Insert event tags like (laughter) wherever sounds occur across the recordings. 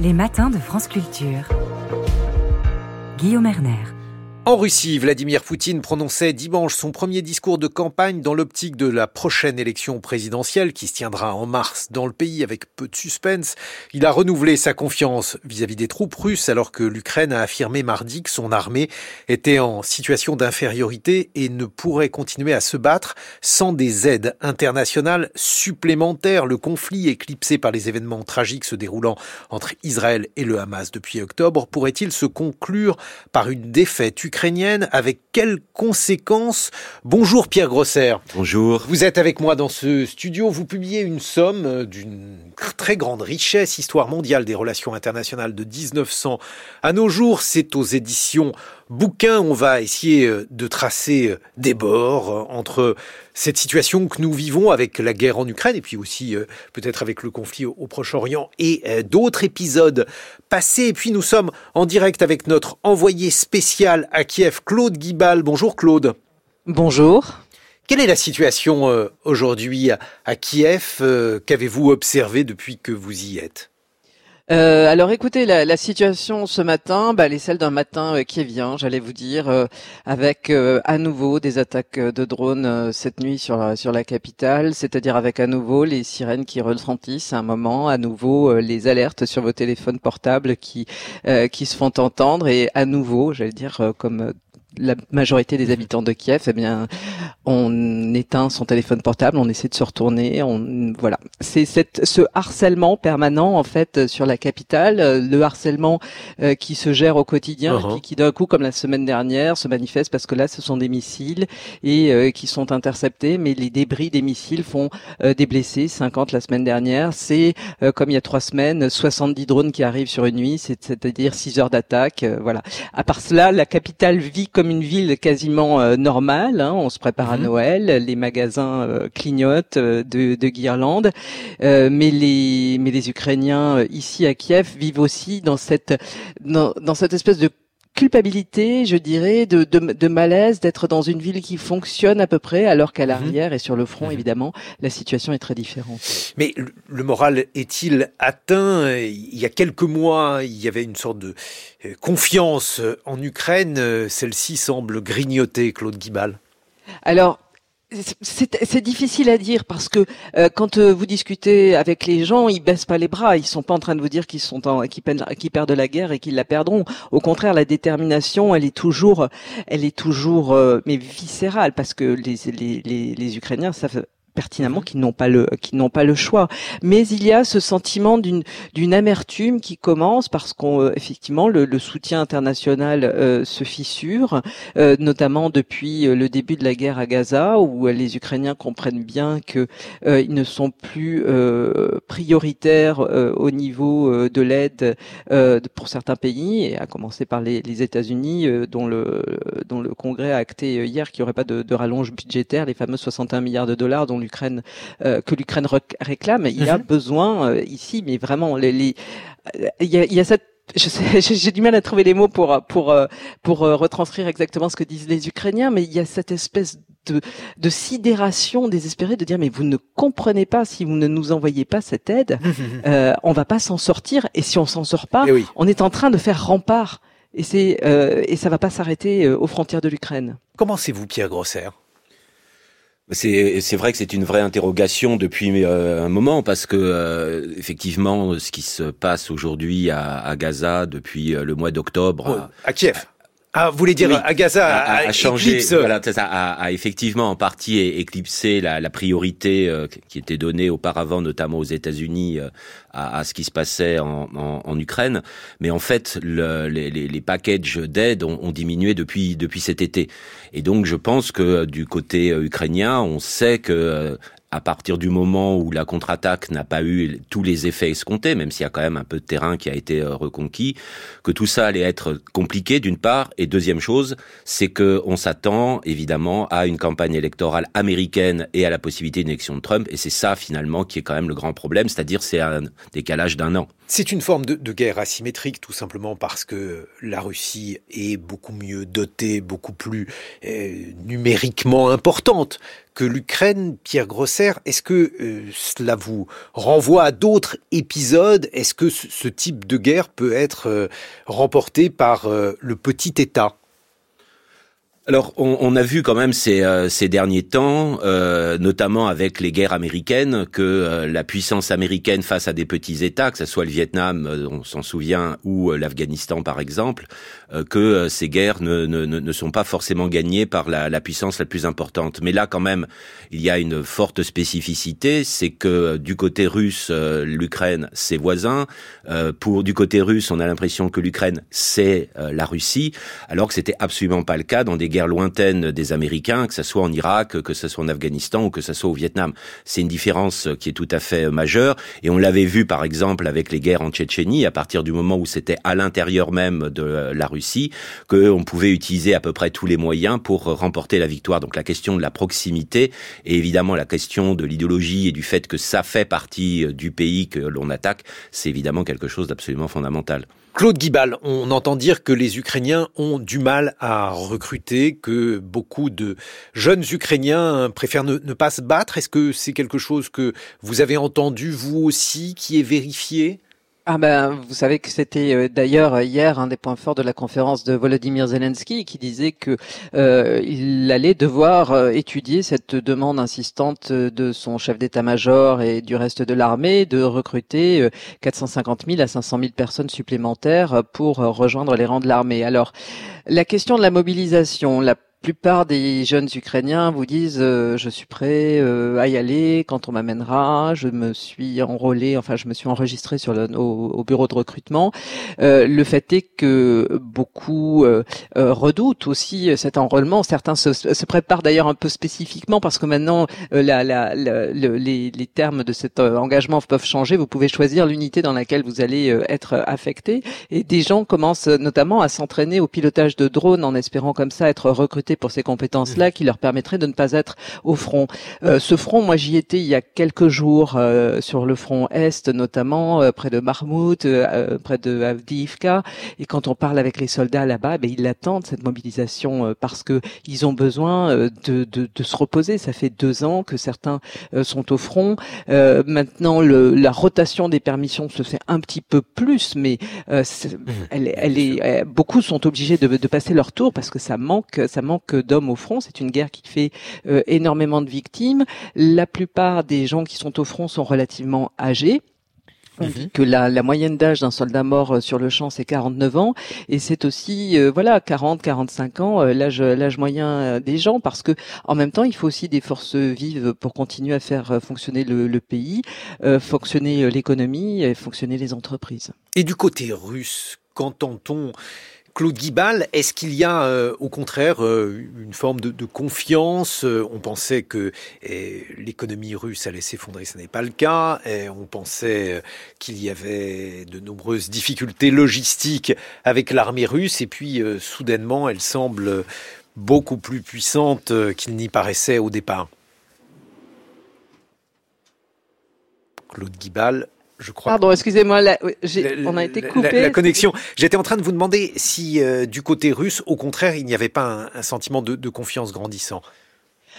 Les matins de France Culture. Guillaume Erner. En Russie, Vladimir Poutine prononçait dimanche son premier discours de campagne dans l'optique de la prochaine élection présidentielle qui se tiendra en mars dans le pays avec peu de suspense. Il a renouvelé sa confiance vis-à-vis des troupes russes alors que l'Ukraine a affirmé mardi que son armée était en situation d'infériorité et ne pourrait continuer à se battre sans des aides internationales supplémentaires. Le conflit éclipsé par les événements tragiques se déroulant entre Israël et le Hamas depuis octobre pourrait-il se conclure par une défaite ukrainienne? Ukrainienne, avec quelles conséquences Bonjour Pierre Grosser. Bonjour. Vous êtes avec moi dans ce studio, vous publiez une somme euh, d'une très grande richesse, Histoire mondiale des relations internationales de 1900 à nos jours, c'est aux éditions bouquin, on va essayer euh, de tracer euh, des bords euh, entre cette situation que nous vivons avec la guerre en Ukraine et puis aussi peut-être avec le conflit au Proche-Orient et d'autres épisodes passés. Et puis nous sommes en direct avec notre envoyé spécial à Kiev, Claude Guibal. Bonjour Claude. Bonjour. Quelle est la situation aujourd'hui à Kiev Qu'avez-vous observé depuis que vous y êtes? Euh, alors écoutez, la, situation ce matin, bah, elle est celle d'un matin euh, qui vient, j'allais vous dire, euh, avec à nouveau des attaques de drones cette nuit sur la, sur la capitale, c'est-à-dire avec à nouveau les sirènes qui retentissent à un moment, à nouveau les alertes sur vos téléphones portables qui qui se font entendre et à nouveau, j'allais dire comme la majorité des habitants de Kiev, eh bien, on éteint son téléphone portable, on essaie de se retourner, on voilà. C'est cette ce harcèlement permanent en fait sur la capitale, euh, le harcèlement euh, qui se gère au quotidien et qui, d'un coup, comme la semaine dernière, se manifeste parce que là, ce sont des missiles et euh, qui sont interceptés, mais les débris des missiles font des blessés, 50 la semaine dernière. C'est comme il y a trois semaines, 70 drones qui arrivent sur une nuit, c'est-à-dire 6 heures d'attaque. voilà. À part cela, la capitale vit comme une ville quasiment euh, normale. Hein. On se prépare à mhm. Noël, les magasins euh, clignotent euh, de, de, guirlandes, mais les mais les Ukrainiens ici à Kiev vivent aussi dans cette dans, dans cette espèce de culpabilité, je dirais, de, de, de malaise d'être dans une ville qui fonctionne à peu près, alors qu'à mhm. l'arrière et sur le front, mhm. évidemment, la situation est très différente. Mais le moral est-il atteint? Il y a quelques mois, il y avait une sorte de euh, confiance en Ukraine. Celle-ci semble grignoter, Claude Guibal. Alors, c'est difficile à dire parce que euh, quand euh, vous discutez avec les gens, ils baissent pas les bras. Ils sont pas en train de vous dire qu'ils sont en, perdent la guerre et qu'ils la perdront. Au contraire, la détermination, elle est toujours, elle est toujours, euh, mais viscérale parce que les, les, les, les Ukrainiens savent pertinemment qu'ils n'ont pas le qui n'ont pas le choix. Mais il y a ce sentiment d'une d'une amertume qui commence parce qu'on euh, effectivement le, le, soutien international euh, se fissure, euh, notamment depuis le début de la guerre à Gaza où les Ukrainiens comprennent bien que ils ne sont plus prioritaires au niveau de l'aide pour certains pays et à commencer par les, les États-Unis dont le dont le Congrès a acté hier qu'il n'y aurait pas de, de rallonge budgétaire, les fameux 61 milliards de dollars dont euh, que l'Ukraine réclame. Il y a mhm. besoin euh, ici, mais vraiment, les, euh, il, y a, il y a cette (laughs) j'ai du mal à trouver les mots pour pour pour retranscrire exactement ce que disent les Ukrainiens, mais il y a cette espèce de, de sidération désespérée de dire mais vous ne comprenez pas si vous ne nous envoyez pas cette aide, (laughs) euh, on va pas s'en sortir et si on s'en sort pas, eh on est en train de faire rempart et c'est euh, et ça va pas s'arrêter aux frontières de l'Ukraine. Comment c'est vous Pierre Grosser? C'est vrai que c'est une vraie interrogation depuis euh, un moment parce que euh, effectivement ce qui se passe aujourd'hui à, Gaza depuis euh, le mois d'octobre à Kiev ah, vous voulez dire à Gaza a, a, changé, voilà, ça, a, a, effectivement en partie éclipsé la, la priorité euh, qui était donnée auparavant, notamment aux États-Unis, euh, à, ce qui se passait en, en, en Ukraine. Mais en fait, le, les, les, les, packages d'aide ont, ont, diminué depuis depuis cet été. Et donc, je pense que du côté euh, ukrainien, on sait que à partir du moment où la contre-attaque n'a pas eu tous les effets escomptés, même s'il y a quand même un peu de terrain qui a été euh, reconquis, que tout ça allait être compliqué d'une part, et deuxième chose, c'est que on s'attend évidemment à une campagne électorale américaine et à la possibilité d'une élection de Trump, et c'est ça finalement qui est quand même le grand problème, c'est-à-dire c'est un décalage d'un an. C'est une forme de, guerre asymétrique, tout simplement parce que la Russie est beaucoup mieux dotée, beaucoup plus euh, numériquement importante que l'Ukraine. Pierre Grosser, est-ce que euh, cela vous renvoie à d'autres épisodes? Est-ce que ce, type de guerre peut être euh, remporté par le petit État? Alors, on, on, a vu quand même ces, euh, ces derniers temps, euh, notamment avec les guerres américaines, que euh, la puissance américaine face à des petits États, que ce soit le Vietnam, on s'en souvient, ou l'Afghanistan par exemple, que ces guerres ne, ne, ne, sont pas forcément gagnées par la, la, puissance la plus importante. Mais là, quand même, il y a une forte spécificité, c'est que du côté russe, l'Ukraine, ses voisins. pour du côté russe, on a l'impression que l'Ukraine, c'est la Russie, alors que c'était absolument pas le cas dans des guerres lointaine des Américains, que ce soit en Irak, que ce soit en Afghanistan ou que ce soit au Vietnam. C'est une différence qui est tout à fait majeure. Et on l'avait vu, par exemple, avec les guerres en Tchétchénie, à partir du moment où c'était à l'intérieur même de la Russie, qu'on pouvait utiliser à peu près tous les moyens pour remporter la victoire. Donc la question de la proximité et évidemment la question de l'idéologie et du fait que ça fait partie du pays que l'on attaque, c'est évidemment quelque chose d'absolument fondamental. Claude Guibal, on entend dire que les Ukrainiens ont du mal à recruter, que beaucoup de jeunes Ukrainiens préfèrent ne, pas se battre. Est-ce que c'est quelque chose que vous avez entendu vous aussi, qui est vérifié? Ah ben, vous savez que c'était euh, d'ailleurs hier un des points forts de la conférence de Volodymyr Zelensky qui disait que euh, il allait devoir euh, étudier cette demande insistante de son chef d'état-major et du reste de l'armée de recruter 450 000 à 500 000 personnes supplémentaires pour rejoindre les rangs de l'armée. Alors, la question de la mobilisation, la plupart des jeunes Ukrainiens vous disent euh, je suis prêt euh, à y aller quand on m'amènera. Je me suis enrôlé, enfin je me suis enregistré sur le, au, bureau de recrutement. Euh, le fait est que beaucoup redoutent aussi cet enrôlement. Certains se, se préparent d'ailleurs un peu spécifiquement parce que maintenant la, la, les, les, termes de cet engagement peuvent changer. Vous pouvez choisir l'unité dans laquelle vous allez être affecté. Et des gens commencent notamment à s'entraîner au pilotage de drones en espérant comme ça être recrutés pour ces compétences-là mmh. qui leur permettraient de ne pas être au front. Euh, ce front, moi j'y étais il y a quelques jours euh, sur le front Est, notamment euh, près de Marmout, près de Avdiivka, et quand on parle avec les soldats là-bas, ben, ils attendent cette mobilisation parce que ils ont besoin de, de, de, se reposer. Ça fait deux ans que certains sont au front. maintenant, le, la rotation des permissions se fait un petit peu plus, mais mmh. elle, elle est, beaucoup sont obligés de, de passer leur tour parce que ça manque, ça manque que d'hommes au front. C'est une guerre qui fait euh, énormément de victimes. La plupart des gens qui sont au front sont relativement âgés. On mhm. dit que la, la moyenne d'âge d'un soldat mort euh, sur le champ c'est 49 ans et c'est aussi euh, voilà 40 45 ans l'âge l'âge moyen des gens parce que en même temps il faut aussi des forces vives pour continuer à faire fonctionner le, le pays, fonctionner l'économie, et fonctionner les entreprises. Et du côté russe, qu'entend-on Claude Guibal, est-ce qu'il y a euh, au contraire euh, une forme de, confiance euh, On pensait que eh, l'économie russe allait s'effondrer, ce n'est pas le cas. On pensait qu'il y avait de nombreuses difficultés logistiques avec l'armée russe, et puis soudainement, elle semble beaucoup plus puissante qu'il n'y paraissait au départ. Claude Guibal, je crois. Pardon, excusez-moi, on a été coupé. La, connexion. J'étais en train de vous demander si euh, du côté russe, au contraire, il n'y avait pas un, sentiment de confiance grandissant.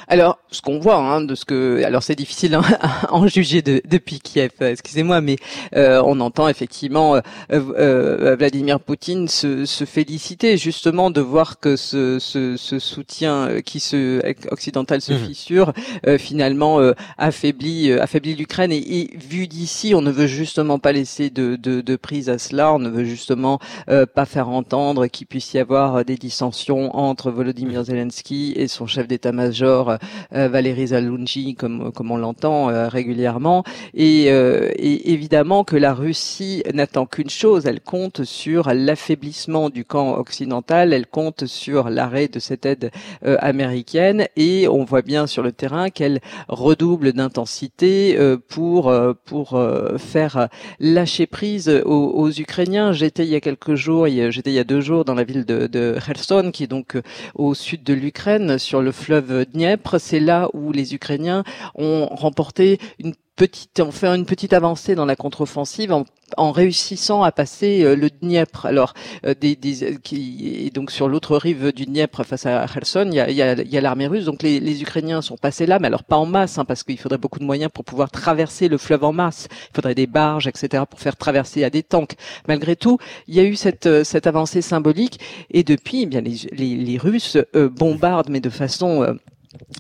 Alors, ce qu'on voit, hein, de ce que, alors c'est difficile hein, à (laughs) en juger de, depuis Kiev, euh, excusez-moi, mais euh, on entend effectivement euh, euh, Vladimir Poutine se, se, féliciter justement de voir que ce, ce, ce soutien qui se occidental se mmh. fissure finalement affaiblit affaiblit l'Ukraine et, et, vu d'ici, on ne veut justement pas laisser de, de, de, prise à cela, on ne veut justement pas faire entendre qu'il puisse y avoir des dissensions entre Volodymyr Zelensky et son chef d'état-major euh, Valérie Zalunji, comme, comme on l'entend euh, régulièrement. Et, euh, évidemment que la Russie n'attend qu'une chose, elle compte sur l'affaiblissement du camp occidental, elle compte sur l'arrêt de cette aide américaine et on voit bien sur le terrain qu'elle redouble d'intensité pour pour faire lâcher prise aux, aux Ukrainiens. J'étais il y a quelques jours, j'étais il y a deux jours dans la ville de, de Kherson, qui est donc au sud de l'Ukraine, sur le fleuve Dniepr c'est là où les Ukrainiens ont remporté une petite, on fait une petite avancée dans la contre-offensive en, en réussissant à passer euh, le Dniepr. Alors, euh, des, des, qui, donc sur l'autre rive du Dniepr, face à Kherson, il y a, y a, y a l'armée russe. Donc les, les, Ukrainiens sont passés là, mais alors pas en masse, hein, parce qu'il faudrait beaucoup de moyens pour pouvoir traverser le fleuve en masse. Il faudrait des barges, etc., pour faire traverser à des tanks. Malgré tout, il y a eu cette, euh, cette avancée symbolique, et depuis, eh bien les, les, les Russes bombardent, mais de façon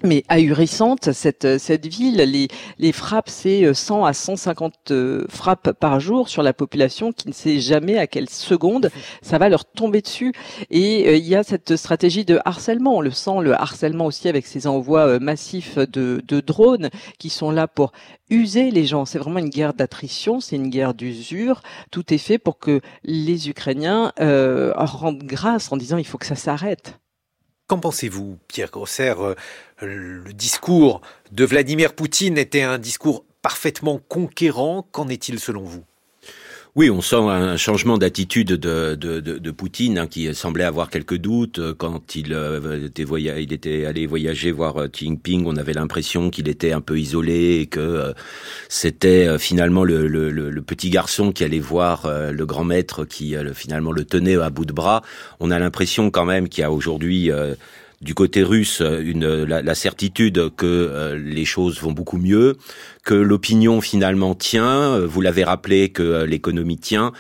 mais ahurissante cette cette ville les les frappes c'est 100 à 150 euh, frappes par jour sur la population qui ne sait jamais à quelle seconde ça. va leur tomber dessus. Et euh, il y a cette stratégie de harcèlement. On le sent le harcèlement aussi avec ces envois euh, massifs de de drones qui sont là pour user les gens. C'est vraiment une guerre d'attrition c'est une guerre d'usure. Tout est fait pour que les Ukrainiens rendent grâce en disant il faut que ça s'arrête. Qu'en pensez-vous, Pierre Grosser euh, Le discours de Vladimir Poutine était un discours parfaitement conquérant. Qu'en est-il selon vous? Oui, on sent un changement d'attitude de, de, de, de, Poutine hein, qui semblait avoir quelques doutes euh, quand il, euh, était, il était allé voyager voir euh, Xi Jinping. On avait l'impression qu'il était un peu isolé et que c'était finalement le, le, le, petit garçon qui allait voir le grand maître qui finalement le tenait à bout de bras. On a l'impression quand même qu'il y a aujourd'hui du côté russe une, la, certitude que euh, les choses vont beaucoup mieux, que l'opinion finalement tient. Euh, vous l'avez rappelé que euh, l'économie tient.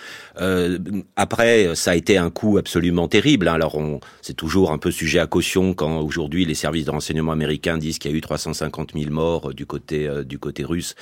après, ça a été un coup absolument terrible. Hein. Alors, c'est toujours un peu sujet à caution quand aujourd'hui les services de renseignement américains disent qu'il y a eu 350 000 morts du côté du côté russe.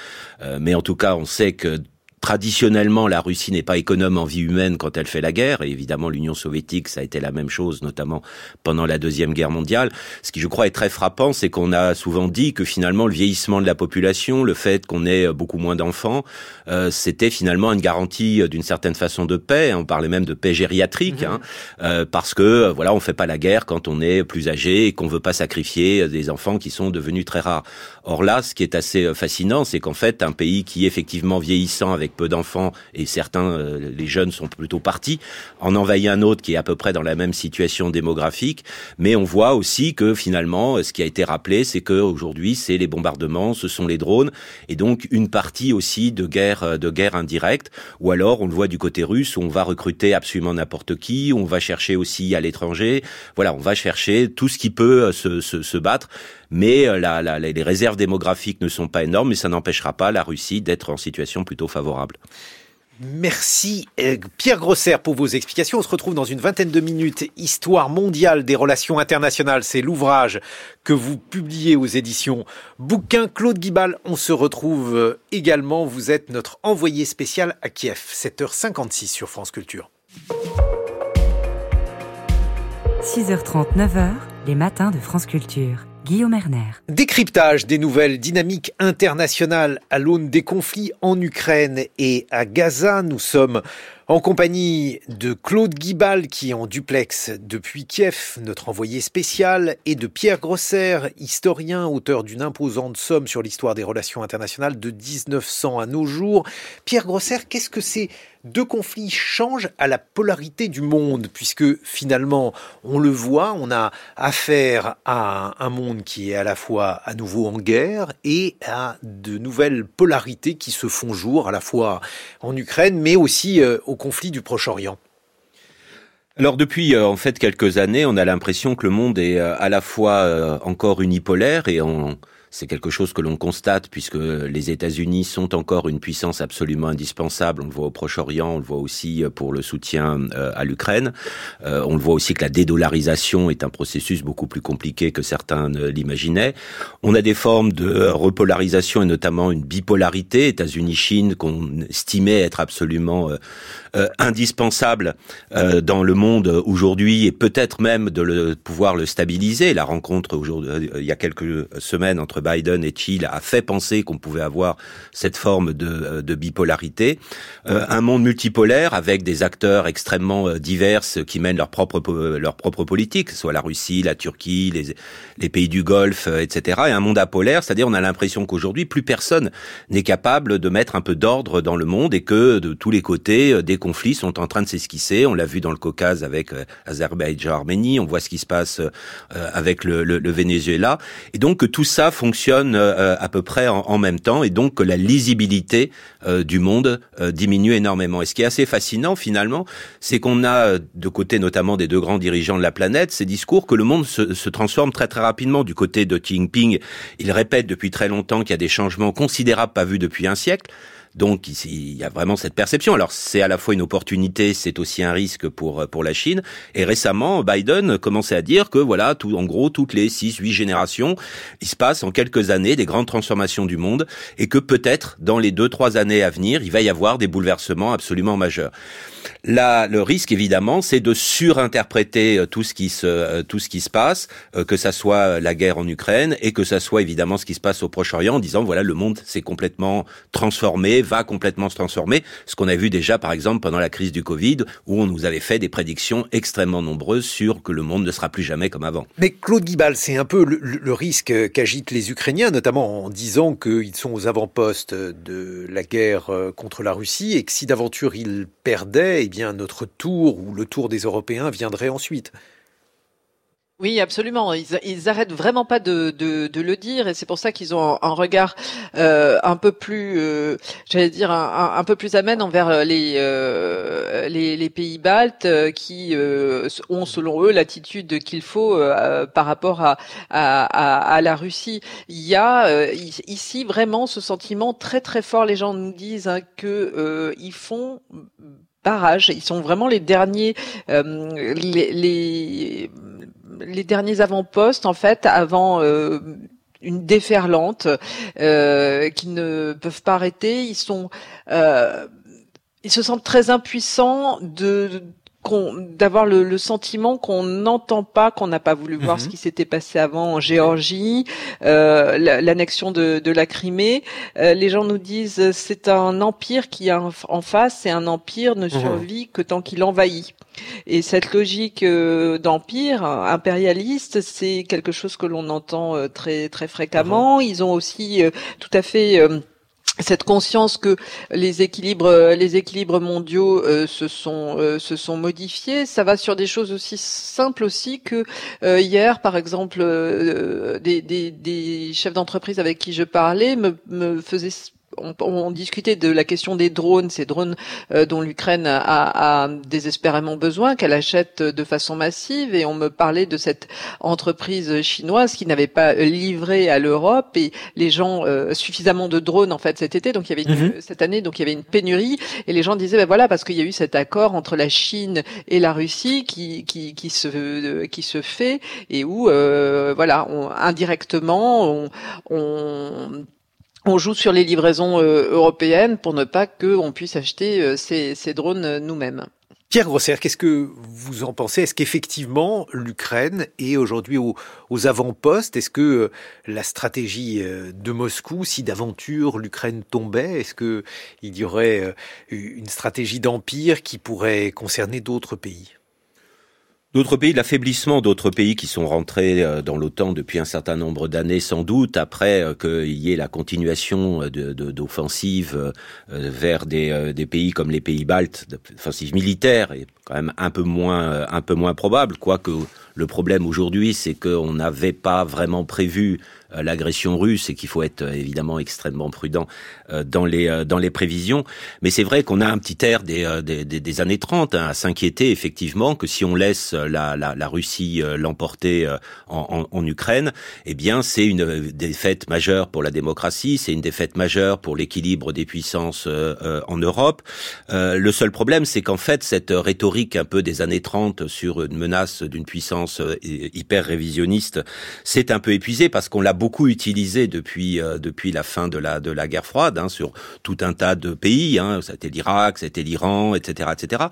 mais en tout cas, on sait que Traditionnellement, la Russie n'est pas économe en vie humaine quand elle fait la guerre, et évidemment l'Union soviétique, ça a été la même chose, notamment pendant la Deuxième Guerre mondiale. Ce qui, je crois, est très frappant, c'est qu'on a souvent dit que finalement le vieillissement de la population, le fait qu'on ait beaucoup moins d'enfants, euh, c'était finalement une garantie euh, d'une certaine façon de paix. On parlait même de paix gériatrique, mhm. hein, euh, parce que voilà, on fait pas la guerre quand on est plus âgé et qu'on veut pas sacrifier des enfants qui sont devenus très rares. Or là, ce qui est assez fascinant, c'est qu'en fait, un pays qui est effectivement vieillissant avec peu d'enfants et certains, euh, les jeunes sont plutôt partis, en envahit un autre qui est à peu près dans la même situation démographique. Mais on voit aussi que finalement, ce qui a été rappelé, c'est que aujourd'hui, c'est les bombardements, ce sont les drones, et donc une partie aussi de guerre, euh, de guerre indirecte. Ou alors, on le voit du côté russe, on va recruter absolument n'importe qui, on va chercher aussi à l'étranger. Voilà, on va chercher tout ce qui peut euh, se, se battre mais euh, la, la, les réserves démographiques ne sont pas énormes, mais ça n'empêchera pas la Russie d'être en situation plutôt favorable. Merci euh, Pierre Grosser pour vos explications. On se retrouve dans une vingtaine de minutes. Histoire mondiale des relations internationales, c'est l'ouvrage que vous publiez aux éditions Bouquin Claude Guibal. On se retrouve euh, également. Vous êtes notre envoyé spécial à Kiev. 7h56 sur France Culture. 6h30, 9h, les matins de France Culture. Décryptage des nouvelles dynamiques internationales à l'aune des conflits en Ukraine et à Gaza. Nous sommes en compagnie de Claude Guibal qui est en duplex depuis Kiev, notre envoyé spécial, et de Pierre Grosser, historien, auteur d'une imposante somme sur l'histoire des relations internationales de 1900 à nos jours. Pierre Grosser, qu'est-ce que ces deux conflits changent à la polarité du monde, puisque finalement, on le voit, on a affaire à un monde qui est à la fois à nouveau en guerre et à de nouvelles polarités qui se font jour, à la fois en Ukraine, mais aussi euh, au conflit du Proche-Orient. Alors depuis euh, en fait quelques années, on a l'impression que le monde est euh, à la fois euh, encore unipolaire et on c'est quelque chose que l'on constate puisque les États-Unis sont encore une puissance absolument indispensable. On le voit au Proche-Orient, on le voit aussi pour le soutien à l'Ukraine. on le voit aussi que la dédollarisation est un processus beaucoup plus compliqué que certains ne l'imaginaient. On a des formes de repolarisation et notamment une bipolarité États-Unis-Chine qu'on estimait être absolument euh, indispensable euh, dans le monde aujourd'hui et peut-être même de pouvoir le stabiliser. La rencontre euh, il y a quelques semaines entre Biden et Chile a fait penser qu'on pouvait avoir cette forme de, de bipolarité. un monde multipolaire avec des acteurs extrêmement divers qui mènent leur propre leur propre politique, soit la Russie, la Turquie, les, pays du Golfe, etc. Et un monde apolaire, c'est-à-dire on a l'impression qu'aujourd'hui plus personne n'est capable de mettre un peu d'ordre dans le monde et que de tous les côtés des conflits sont en train de s'esquisser. On l'a vu dans le Caucase avec euh, Azerbaïdjan, Arménie. On voit ce qui se passe euh, avec le, Venezuela. Et donc tout ça font fonctionnent à peu près en, même temps et donc que la lisibilité du monde diminue énormément. Et ce qui est assez fascinant finalement, c'est qu'on a de côté notamment des deux grands dirigeants de la planète ces discours que le monde se, se transforme très très rapidement. Du côté de Xi Jinping, il répète depuis très longtemps qu'il y a des changements considérables pas vus depuis un siècle. Donc il y a vraiment cette perception. Alors c'est à la fois une opportunité, c'est aussi un risque pour pour la Chine. Et récemment, Biden commençait à dire que voilà, tout en gros toutes les 6 8 générations, il se passe en quelques années des grandes transformations du monde et que peut-être dans les deux trois années à venir, il va y avoir des bouleversements absolument majeurs. Là, le risque évidemment, c'est de surinterpréter euh, tout ce qui se euh, tout ce qui se passe, euh, que ça soit la guerre en Ukraine et que ça soit évidemment ce qui se passe au Proche-Orient, en disant voilà le monde s'est complètement transformé, va complètement se transformer. Ce qu'on a vu déjà, par exemple, pendant la crise du Covid, où on nous avait fait des prédictions extrêmement nombreuses sur que le monde ne sera plus jamais comme avant. Mais Claude Guibal, c'est un peu le, risque qu'agitent les Ukrainiens, notamment en disant qu'ils sont aux avant-postes de la guerre contre la Russie et que si d'aventure ils perdaient, eh bien notre tour ou le tour des Européens viendrait ensuite. Oui, absolument. Ils, ils arrêtent vraiment pas de, le dire, et c'est pour ça qu'ils ont un, regard euh, un peu plus, euh, j'allais dire, un, peu plus amène envers les euh, pays baltes qui ont, selon eux, l'attitude qu'il faut par rapport à, la Russie. Il y a ici vraiment ce sentiment très très fort. Les gens nous disent hein, que font Ils sont vraiment les derniers, les, les les derniers avant-postes, en fait, avant euh, une déferlante, euh, qui ne peuvent pas arrêter. Ils sont, euh, ils se sentent très impuissants de, d'avoir le, sentiment qu'on n'entend pas, qu'on n'a pas voulu voir ce mhm. qui s'était passé avant en Géorgie, euh, l'annexion de, de, la Crimée. Euh, les gens nous disent c'est un empire qui a en face, c'est un empire ne mhm. survit que tant qu'il envahit. Et cette logique euh, d'empire impérialiste, c'est quelque chose que l'on entend euh, très très fréquemment. Mhm. Ils ont aussi tout à fait cette conscience que les équilibres les équilibres mondiaux euh, se sont euh, se sont modifiés ça va sur des choses aussi simples aussi que euh, hier par exemple des, chefs d'entreprise avec qui je parlais me faisaient on, discutait de la question des drones, ces drones euh, dont l'Ukraine a, désespérément besoin, qu'elle achète de façon massive, et on me parlait de cette entreprise chinoise qui n'avait pas livré à l'Europe et les gens euh, suffisamment de drones en fait cet été, donc il y avait mhm. cette année, donc il y avait une pénurie, et les gens disaient ben voilà parce qu'il y a eu cet accord entre la Chine et la Russie qui qui, qui se qui se fait et où euh, voilà indirectement on, on on joue sur les livraisons euh, européennes pour ne pas qu'on puisse acheter euh, ces, drones euh, nous-mêmes. Pierre Grosser, qu'est-ce que vous en pensez? Est-ce qu'effectivement l'Ukraine est aujourd'hui aux, avant-postes? Est-ce que la stratégie de Moscou, si d'aventure l'Ukraine tombait, est-ce qu'il y aurait une stratégie d'empire qui pourrait concerner d'autres pays? D'autres pays, l'affaiblissement d'autres pays qui sont rentrés euh, dans l'OTAN depuis un certain nombre d'années, sans doute, après euh, qu'il y ait la continuation d'offensives euh, vers des, pays comme les pays baltes, d'offensives militaires, est quand même un peu moins, un peu moins probable, quoique le problème aujourd'hui, c'est qu'on n'avait pas vraiment prévu l'agression russe et qu'il faut être euh, évidemment extrêmement prudent euh, dans les dans les prévisions. Mais c'est vrai qu'on a un petit air des, des, des années 30 hein, à s'inquiéter effectivement que si on laisse la, la, la Russie l'emporter en, en, en, Ukraine, eh bien c'est une défaite majeure pour la démocratie, c'est une défaite majeure pour l'équilibre des puissances en Europe. le seul problème, c'est qu'en fait cette rhétorique un peu des années 30 sur une menace d'une puissance hyper révisionniste, c'est un peu épuisé parce qu'on l'a beaucoup utilisé depuis euh, depuis la fin de la de la guerre froide hein, sur tout un tas de pays. Hein, c'était l'Irak, c'était l'Iran, etc., etc.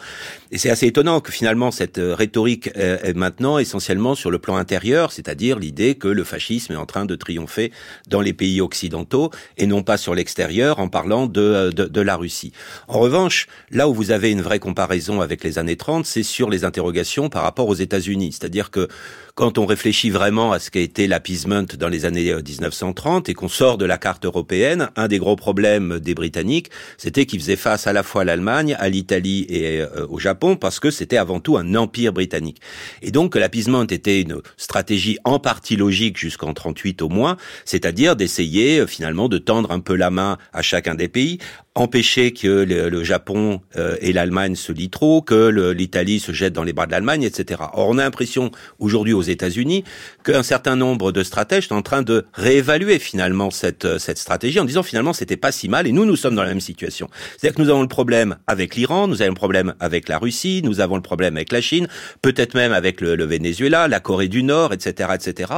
Et c'est assez étonnant que finalement cette euh, rhétorique est, maintenant essentiellement sur le plan intérieur, c'est-à-dire l'idée que le fascisme est en train de triompher dans les pays occidentaux et non pas sur l'extérieur en parlant de, de, de la Russie. En revanche, là où vous avez une vraie comparaison avec les années 30, c'est sur les interrogations par rapport aux États-Unis. C'est-à-dire que quand on réfléchit vraiment à ce qu'a été l'appeasement dans les années 1930 euh, et qu'on sort de la carte européenne, un des gros problèmes des Britanniques, c'était qu'ils faisaient face à la fois à l'Allemagne, à l'Italie et euh, au Japon parce que c'était avant tout un empire britannique. Et donc l'appeasement était une stratégie en partie logique jusqu'en 38 au moins, c'est-à-dire d'essayer euh, finalement de tendre un peu la main à chacun des pays empêcher que le, Japon euh, et l'Allemagne se lient trop, que l'Italie se jette dans les bras de l'Allemagne, etc. Or, on a l'impression aujourd'hui aux États-Unis qu'un certain nombre de stratèges sont en train de réévaluer finalement cette, euh, cette stratégie en disant finalement c'était pas si mal et nous nous sommes dans la même situation. C'est-à-dire que nous avons le problème avec l'Iran, nous avons le problème avec la Russie, nous avons le problème avec la Chine, peut-être même avec le, le Venezuela, la Corée du Nord, etc., etc.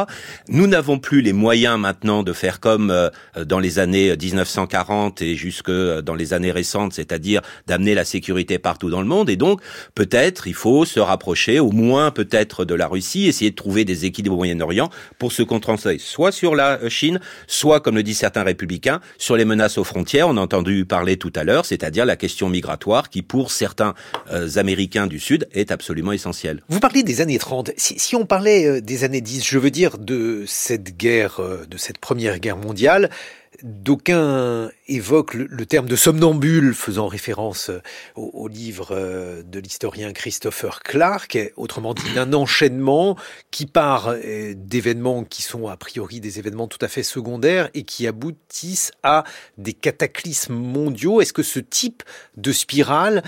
Nous n'avons plus les moyens maintenant de faire comme euh, dans les années 1940 et jusque dans les années récentes, c'est-à-dire d'amener la sécurité partout dans le monde. Et donc, peut-être, il faut se rapprocher, au moins peut-être de la Russie, essayer de trouver des équilibres au Moyen-Orient pour se concentrer soit sur la euh, Chine, soit, comme le disent certains républicains, sur les menaces aux frontières. On a entendu parler tout à l'heure, c'est-à-dire la question migratoire qui, pour certains euh, Américains du Sud, est absolument essentielle. Vous parlez des années 30. Si, on parlait euh, des années 10, je veux dire de cette guerre, de cette première guerre mondiale, D'aucuns évoquent le, terme de somnambule, faisant référence euh, au, livre euh, de l'historien Christopher Clark, autrement dit d'un enchaînement qui part euh, d'événements qui sont a priori des événements tout à fait secondaires et qui aboutissent à des cataclysmes mondiaux. Est-ce que ce type de spirale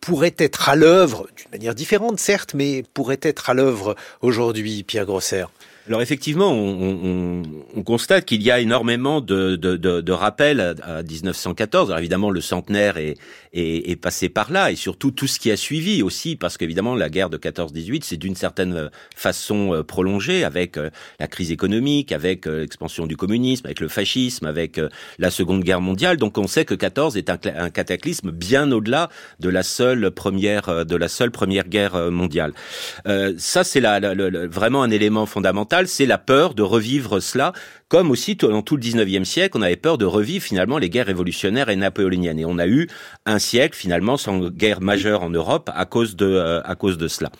pourrait être à l'œuvre, d'une manière différente certes, mais pourrait être à l'œuvre aujourd'hui, Pierre Grosser? Alors effectivement, on, on, on constate qu'il y a énormément de, de, de, de rappels à, 1914. Alors évidemment, le centenaire est, est, est, passé par là, et surtout tout ce qui a suivi aussi, parce qu'évidemment, la guerre de 14-18, c'est d'une certaine façon euh, prolongée avec euh, la crise économique, avec euh, l'expansion du communisme, avec le fascisme, avec la Seconde Guerre mondiale. Donc on sait que 14 est un, cataclysme bien au-delà de la seule première de la seule première guerre mondiale. Euh, ça, c'est la, vraiment un élément fondamental c'est la peur de revivre cela comme aussi dans tout le 19e siècle, on avait peur de revivre finalement les guerres révolutionnaires et napoléoniennes. Et on a eu un siècle finalement sans guerre majeure en Europe à cause de, euh, à cause de cela.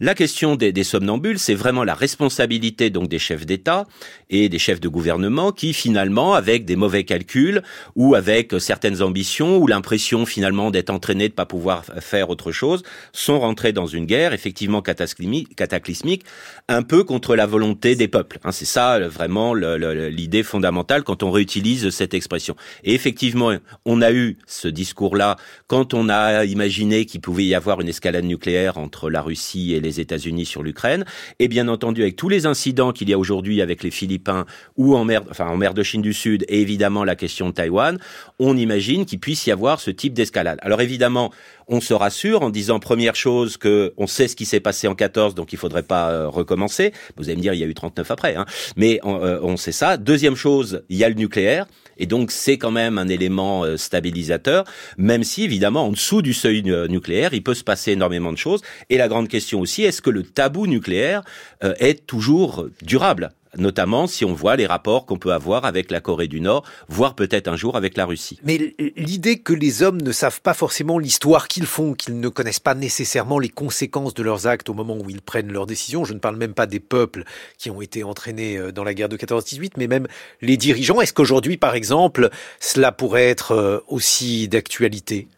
La question des, somnambules, c'est vraiment la responsabilité donc des chefs d'État et des chefs de gouvernement qui finalement, avec des mauvais calculs ou avec certaines ambitions ou l'impression finalement d'être entraînés de pas pouvoir faire autre chose, sont rentrés dans une guerre effectivement cataclysmique, un peu contre la volonté des peuples. Hein, c'est ça vraiment l'idée fondamentale quand on réutilise cette expression. Et effectivement, on a eu ce discours-là quand on a imaginé qu'il pouvait y avoir une escalade nucléaire entre la Russie et les États-Unis sur l'Ukraine. Et bien entendu, avec tous les incidents qu'il y a aujourd'hui avec les Philippins ou en mer, de Chine du Sud et évidemment la question de Taïwan, on imagine qu'il puisse y avoir ce type d'escalade. Alors évidemment, on se rassure en disant première chose que on sait ce qui s'est passé en 14, donc il faudrait pas euh, recommencer. Vous allez me dire, il y a eu 39 après, hein. mais euh, on, sait ça. Deuxième chose, il y a le nucléaire. Et donc c'est quand même un élément euh, stabilisateur, même si évidemment en dessous du seuil nucléaire, il peut se passer énormément de choses. Et la grande question aussi, est-ce que le tabou nucléaire est toujours durable? Notamment si on voit les rapports qu'on peut avoir avec la Corée du Nord, voire peut-être un jour avec la Russie. Mais l'idée que les hommes ne savent pas forcément l'histoire qu'ils font, qu'ils ne connaissent pas nécessairement les conséquences de leurs actes au moment où ils prennent leurs décisions, je ne parle même pas des peuples qui ont été entraînés euh, dans la guerre de 14-18, mais même les dirigeants, est-ce qu'aujourd'hui, par exemple, cela pourrait être euh, aussi d'actualité?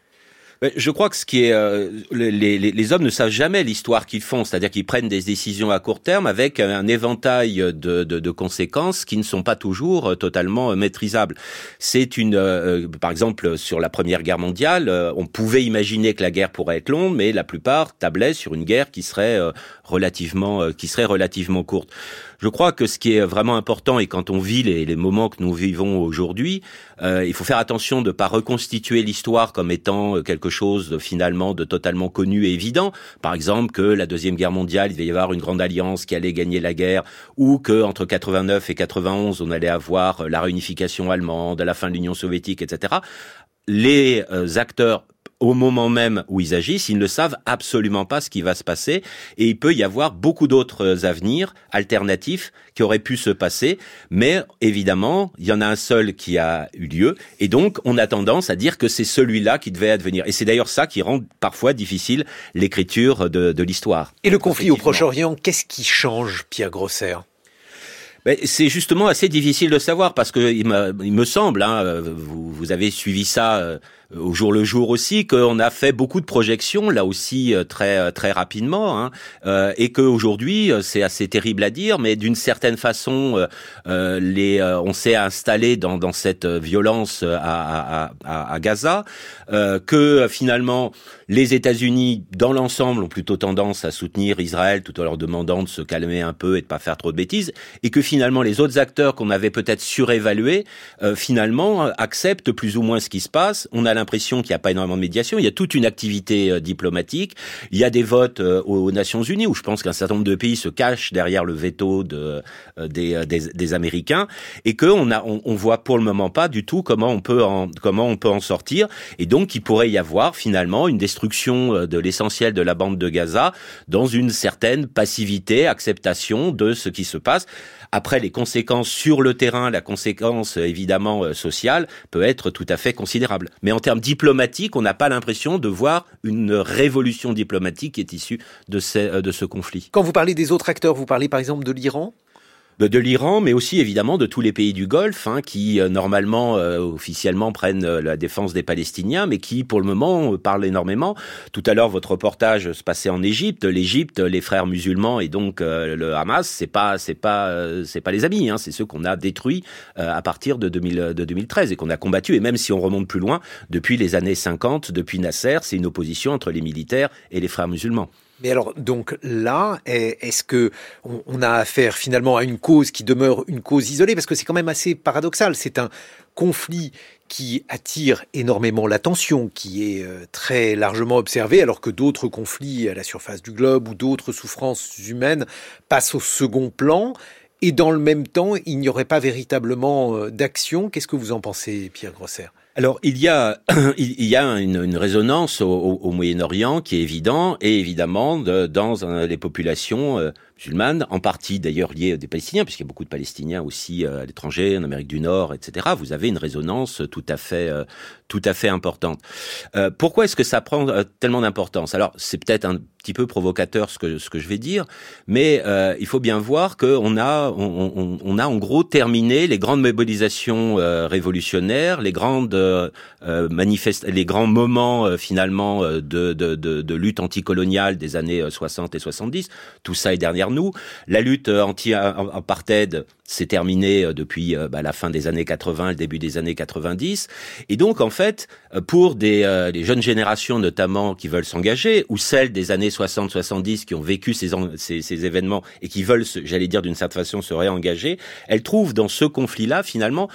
Je crois que ce qui est, euh, les, hommes ne savent jamais l'histoire qu'ils font, c'est-à-dire qu'ils prennent des décisions à court terme avec un éventail de, conséquences qui ne sont pas toujours euh, totalement euh, maîtrisables. C'est une, par exemple, sur la Première Guerre mondiale, on pouvait imaginer que la guerre pourrait être longue, mais la plupart tablaient sur une guerre qui serait relativement, qui serait relativement courte. Je crois que ce qui est vraiment important, et quand on vit les, les moments que nous vivons aujourd'hui, euh, il faut faire attention de ne pas reconstituer l'histoire comme étant quelque chose de, finalement de totalement connu et évident. Par exemple, que la deuxième guerre mondiale, il va y avoir une grande alliance qui allait gagner la guerre, ou que entre 89 et 91, on allait avoir la réunification allemande, la fin de l'Union soviétique, etc. Les euh, acteurs au moment même où ils agissent, ils ne savent absolument pas ce qui va se passer et il peut y avoir beaucoup d'autres avenirs alternatifs qui auraient pu se passer, mais évidemment, il y en a un seul qui a eu lieu et donc on a tendance à dire que c'est celui-là qui devait advenir. Et c'est d'ailleurs ça qui rend parfois difficile l'écriture de, de l'histoire. Et le conflit au Proche-Orient, qu'est-ce qui change, Pierre Grosser? Ben, c'est justement assez difficile de savoir parce que il me, semble, hein, vous, vous, avez suivi ça euh, au jour le jour aussi, qu'on a fait beaucoup de projections là aussi euh, très euh, très rapidement, hein, euh, et qu'aujourd'hui c'est assez terrible à dire, mais d'une certaine façon, euh, les, on s'est installé dans, dans cette violence à, à, à Gaza, que finalement les États-Unis dans l'ensemble ont plutôt tendance à soutenir Israël tout en leur demandant de se calmer un peu et de pas faire trop de bêtises, et que finalement les autres acteurs qu'on avait peut-être surévalués finalement acceptent plus ou moins ce qui se passe. On a l'impression qu'il n'y a pas énormément de médiation. Il y a toute une activité euh, diplomatique. Il y a des votes euh, aux Nations Unies où je pense qu'un certain nombre de pays se cachent derrière le veto euh, des, Américains et qu'on a, on, voit pour le moment pas du tout comment on peut en, comment on peut en sortir. Et donc, il pourrait y avoir finalement une destruction de l'essentiel de la bande de Gaza dans une certaine passivité, acceptation de ce qui se passe. Après, les conséquences sur le terrain, la conséquence évidemment sociale peut être tout à fait considérable. Mais en termes diplomatiques, on n'a pas l'impression de voir une révolution diplomatique qui est issue de, de ce conflit. Quand vous parlez des autres acteurs, vous parlez par exemple de l'Iran? De l'Iran, mais aussi évidemment de tous les pays du Golfe, hein, qui euh, normalement, euh, officiellement prennent euh, la défense des Palestiniens, mais qui pour le moment parlent énormément. Tout à l'heure, votre reportage se passait en Égypte. L'Égypte, les frères musulmans et donc le Hamas, c'est pas, c'est pas, c'est pas les amis, hein, c'est ceux qu'on a détruits à partir de, 2000, de 2013 et qu'on a combattu. Et même si on remonte plus loin, depuis les années 50, depuis Nasser, c'est une opposition entre les militaires et les frères musulmans. Mais alors, donc là, est-ce que on, a affaire finalement à une cause qui demeure une cause isolée? Parce que c'est quand même assez paradoxal. C'est un conflit qui attire énormément l'attention, qui est euh, très largement observé, alors que d'autres conflits à la surface du globe ou d'autres souffrances humaines passent au second plan. Et dans le même temps, il n'y aurait pas véritablement euh, d'action. Qu'est-ce que vous en pensez, Pierre Grosser? Alors il y a (clears throat) il y a une, une résonance au, au, Moyen-Orient qui est évident et évidemment de, dans les populations euh, musulmanes, en partie d'ailleurs liées des Palestiniens, puisqu'il y a beaucoup de Palestiniens aussi euh, à l'étranger, en Amérique du Nord, etc. Vous avez une résonance tout à fait euh, tout à fait importante. pourquoi est-ce que ça prend tellement d'importance? Alors c'est peut-être un petit peu provocateur ce que ce que je vais dire, mais il faut bien voir qu'on a on, on, on, a en gros terminé les grandes mobilisations révolutionnaires, les grandes euh, euh les grands moments euh, finalement de, lutte anticoloniale des années 60 et 70. Tout ça est derrière nous. La lutte anti-apartheid s'est terminée depuis bah, la fin des années 80, le début des années 90. Et donc en fait, pour des les jeunes générations notamment qui veulent s'engager, ou celles des années 60-70 qui ont vécu ces, ces, ces événements et qui veulent, j'allais dire d'une certaine façon, se réengager, elles trouvent dans ce conflit-là finalement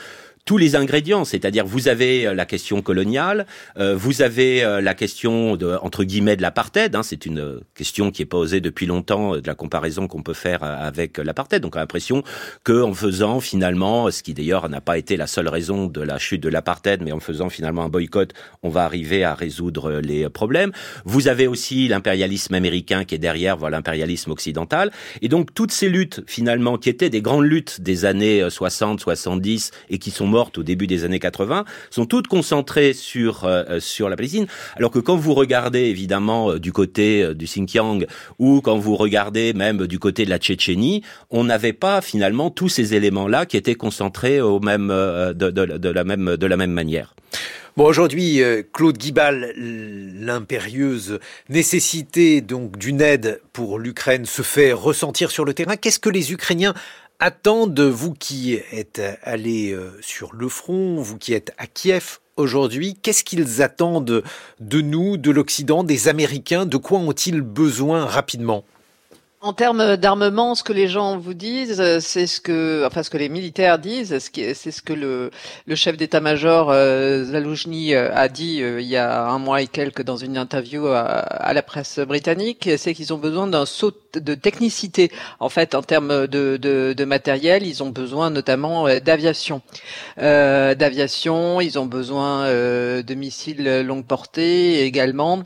tous les ingrédients, c'est-à-dire vous avez euh, la question coloniale, euh, vous avez euh, la question de entre guillemets de l'apartheid, hein, c'est une question qui est posée depuis longtemps de la comparaison qu'on peut faire avec l'apartheid. Donc on a l'impression que en faisant finalement, ce qui d'ailleurs n'a pas été la seule raison de la chute de l'apartheid, mais en faisant finalement un boycott, on va arriver à résoudre les problèmes. Vous avez aussi l'impérialisme américain qui est derrière, voilà l'impérialisme occidental, et donc toutes ces luttes finalement qui étaient des grandes luttes des années 60, 70 et qui sont mortes au début des années 80 sont toutes concentrées sur euh, euh, sur la Palestine, alors que quand vous regardez évidemment euh, du côté du Xinjiang ou quand vous regardez même du côté de la Tchétchénie, on n'avait pas finalement tous ces éléments-là qui étaient concentrés au même de, la même de la même manière. Bon, aujourd'hui, Claude Guibal, l'impérieuse nécessité donc d'une aide pour l'Ukraine se fait ressentir sur le terrain. Qu'est-ce que les Ukrainiens attendent, vous qui êtes allé euh, sur le front, vous qui êtes à Kiev aujourd'hui, qu'est-ce qu'ils attendent de nous, de l'Occident, des Américains? De quoi ont-ils besoin rapidement? En termes d'armement, ce que les gens vous disent, euh, c'est ce que, enfin, ce que les militaires disent, c'est ce que le, chef d'état-major euh, euh, a dit euh, il y a un mois et quelques dans une interview à, la presse britannique, c'est qu'ils ont besoin d'un saut de technicité. En fait, en termes de, matériel, ils ont besoin notamment d'aviation, d'aviation. Ils ont besoin de missiles longue portée également.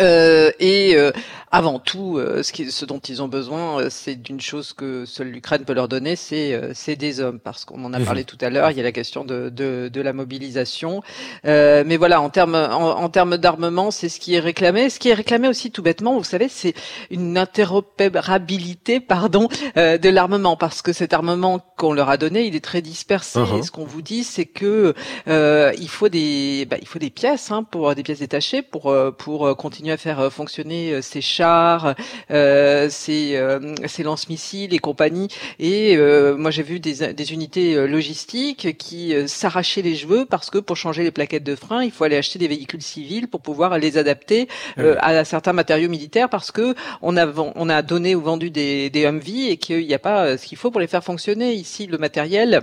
Euh, et euh, avant tout, euh, ce, qui, ce, dont ils ont besoin, euh, c'est d'une chose que seule l'Ukraine peut leur donner, c'est c'est des hommes, parce qu'on en a parlé tout à l'heure. Il y a la question de de, de la mobilisation, mais voilà, en termes en, en termes d'armement, c'est ce qui est réclamé. Ce qui est réclamé aussi tout bêtement, vous savez, c'est une interopérabilité, pardon, de l'armement, parce que cet armement qu'on leur a donné, il est très dispersé. Uh-huh. Et ce qu'on vous dit, c'est que il faut des bah, il faut des pièces hein, pour des pièces détachées pour pour continuer continuer à faire euh, fonctionner ces euh, chars, ces, euh, lance-missiles et compagnie. Et moi, j'ai vu des, des, unités logistiques qui s'arrachaient les cheveux parce que pour changer les plaquettes de frein, il faut aller acheter des véhicules civils pour pouvoir les adapter à certains matériaux militaires parce que on a, on a donné ou vendu des, des Humvee et qu'il n'y a pas ce qu'il faut pour les faire fonctionner. Ici, le matériel.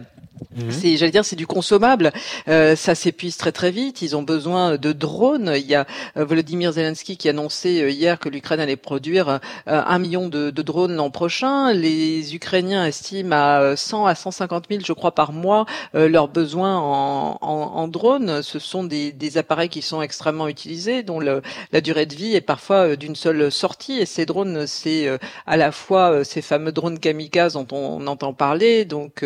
C'est, j'allais dire, c'est du consommable. Euh, ça s'épuise très très vite. Ils ont besoin de drones. Il y a euh, Volodymyr Zelensky qui annonçait euh, hier que l'Ukraine allait produire euh, un million de, de drones l'an prochain. Les Ukrainiens estiment à 100 à 150 000, je crois, par mois leurs besoins en, en, en, drones. Ce sont des, des, appareils qui sont extrêmement utilisés, dont le, la durée de vie est parfois d'une seule sortie. Et ces drones, c'est à la fois ces fameux drones kamikazes dont on, entend parler, donc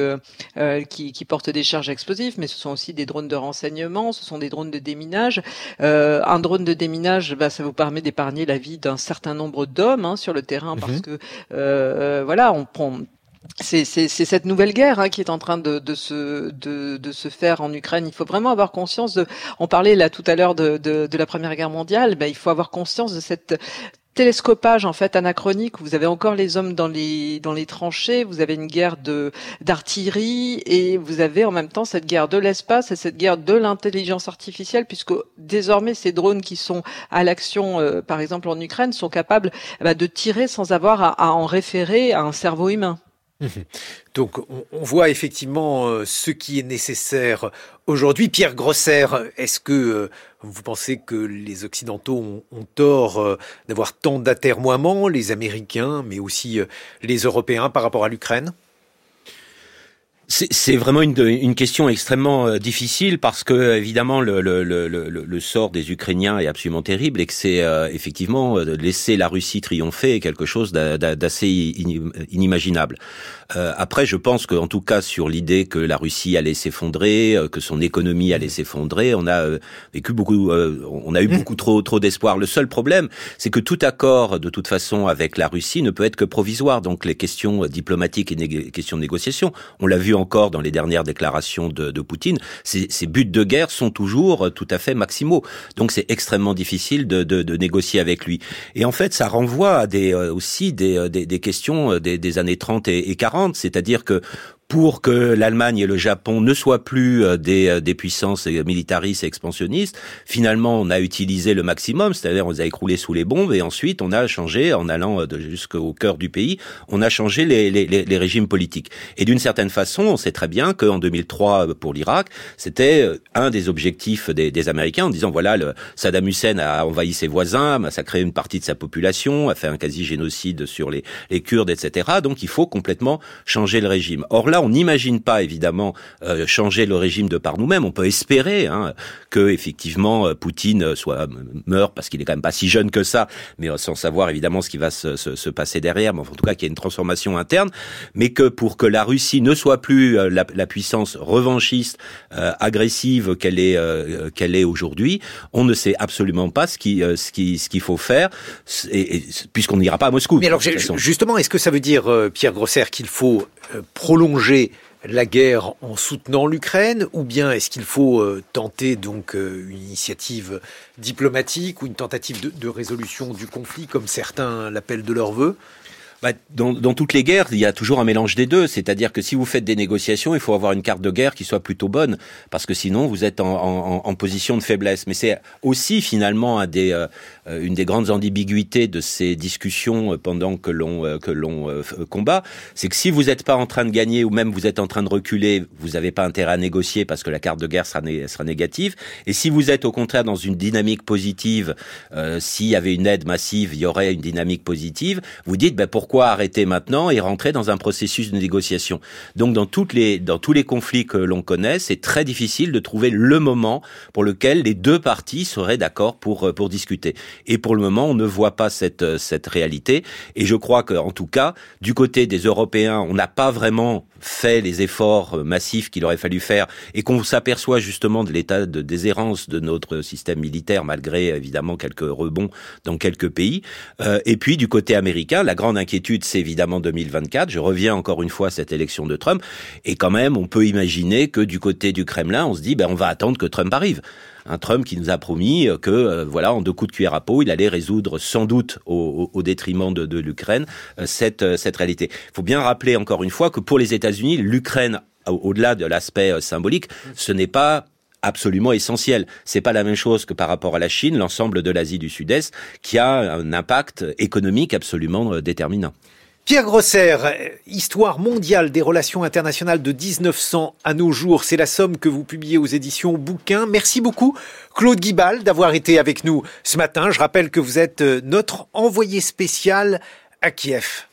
qui qui, portent des charges explosives, mais ce sont aussi des drones de renseignement, ce sont des drones de déminage. Euh, un drone de déminage, bah, ça vous permet d'épargner la vie d'un certain nombre d'hommes hein, sur le terrain, parce mhm. que euh, voilà, on prend c'est cette nouvelle guerre hein, qui est en train de, de, se, de, de, se faire en Ukraine. Il faut vraiment avoir conscience de. On parlait là tout à l'heure de, de, de, la Première Guerre mondiale. Ben, il faut avoir conscience de cette télescopage en fait anachronique. Vous avez encore les hommes dans les dans les tranchées. Vous avez une guerre de d'artillerie et vous avez en même temps cette guerre de l'espace et cette guerre de l'intelligence artificielle, puisque désormais ces drones qui sont à l'action, euh, par exemple en Ukraine, sont capables bah, de tirer sans avoir à en référer à un cerveau humain. Donc on, voit effectivement euh, ce qui est nécessaire aujourd'hui. Pierre Grosser, est-ce que euh, vous pensez que les Occidentaux ont, tort euh, d'avoir tant d'atermoiements, les Américains, mais aussi les Européens par rapport à l'Ukraine? C'est vraiment une, une, question extrêmement euh, difficile parce que évidemment le, sort des Ukrainiens est absolument terrible et que c'est euh, effectivement euh, laisser la Russie triompher quelque chose d'assez inimaginable. Euh, après, je pense qu'en tout cas sur l'idée que la Russie allait s'effondrer, que son économie allait s'effondrer, on a vécu beaucoup, on a eu beaucoup (laughs) trop trop d'espoir. Le seul problème, c'est que tout accord de toute façon avec la Russie ne peut être que provisoire. Donc les questions diplomatiques et les questions de négociation, on l'a vu encore dans les dernières déclarations de, de Poutine, ces, ces, buts de guerre sont toujours tout à fait maximaux. Donc c'est extrêmement difficile de, de, de, négocier avec lui. Et en fait, ça renvoie à des, euh, aussi des, euh, des, des questions euh, des, des, années 30 et, et 40, c'est-à-dire que pour que l'Allemagne et le Japon ne soient plus euh, des, euh, des puissances militaristes et expansionnistes, finalement, on a utilisé le maximum, c'est-à-dire on les a écroulés sous les bombes, et ensuite on a changé, en allant euh, jusqu'au cœur du pays, on a changé les, régimes politiques. Et d'une certaine façon, on sait très bien qu'en 2003, pour l'Irak, c'était un des objectifs des, Américains, en disant, voilà, Saddam Hussein a envahi ses voisins, a massacré une partie de sa population, a fait un quasi-génocide sur les, les Kurdes, etc. Donc il faut complètement changer le régime. Or là, on n'imagine pas évidemment euh, changer le régime de par nous-mêmes. On peut espérer hein, que effectivement euh, Poutine soit meurt parce qu'il est quand même pas si jeune que ça, mais euh, sans savoir évidemment ce qui va se, se, se passer derrière. Mais en tout cas, qu'il y ait une transformation interne, mais que pour que la Russie ne soit plus la, la puissance revanchiste, agressive qu'elle est qu'elle est aujourd'hui, on ne sait absolument pas ce qui ce qui ce qu'il faut faire, et, puisqu'on n'ira pas à Moscou. Mais alors justement, est-ce que ça veut dire Pierre Grosser qu'il faut prolonger la guerre en soutenant l'Ukraine ou bien est-ce qu'il faut euh, tenter donc euh, une initiative diplomatique ou une tentative de, résolution du conflit comme certains l'appellent de leur vœu bah, dans, dans, toutes les guerres, il y a toujours un mélange des deux. C'est-à-dire que si vous faites des négociations, il faut avoir une carte de guerre qui soit plutôt bonne, parce que sinon vous êtes en, en, en position de faiblesse. Mais c'est aussi finalement un des, euh, une des grandes ambiguïtés de ces discussions euh, pendant que l'on euh, que l'on combat, c'est que si vous n'êtes pas en train de gagner ou même vous êtes en train de reculer, vous n'avez pas intérêt à négocier parce que la carte de guerre sera, sera négative. Et si vous êtes au contraire dans une dynamique positive, s'il y avait une aide massive, il y aurait une dynamique positive. Vous dites ben, pourquoi pourquoi arrêter maintenant et rentrer dans un processus de négociation Donc dans tous les conflits que l'on connaît, c'est très difficile de trouver le moment pour lequel les deux parties seraient d'accord pour euh, discuter. Et pour le moment, on ne voit pas cette euh, cette réalité. Et je crois que en tout cas, du côté des Européens, on n'a pas vraiment fait les efforts euh, massifs qu'il aurait fallu faire et qu'on s'aperçoit justement de l'état de déshérence de notre système militaire malgré évidemment quelques rebonds dans quelques pays. et puis du côté américain, la grande inquiétude c'est évidemment 2024. Je reviens encore une fois à cette élection de Trump. Et quand même, on peut imaginer que du côté du Kremlin, on se dit, ben, on va attendre que Trump arrive un Trump qui nous a promis que, euh, voilà, en deux coups de cuillère à peau, il allait résoudre sans doute au, détriment de, l'Ukraine euh, cette, euh, cette réalité. Il faut bien rappeler encore une fois que pour les États-Unis, l'Ukraine, au-delà de l'aspect symbolique, ce n'est pas absolument essentiel. C'est pas la même chose que par rapport à la Chine, l'ensemble de l'Asie du Sud-Est, qui a un impact économique absolument euh, déterminant. Pierre Grosser, Histoire mondiale des relations internationales de 1900 à nos jours, c'est la somme que vous publiez aux éditions Bouquin. Merci beaucoup Claude Guibal d'avoir été avec nous ce matin. Je rappelle que vous êtes euh, notre envoyé spécial à Kiev.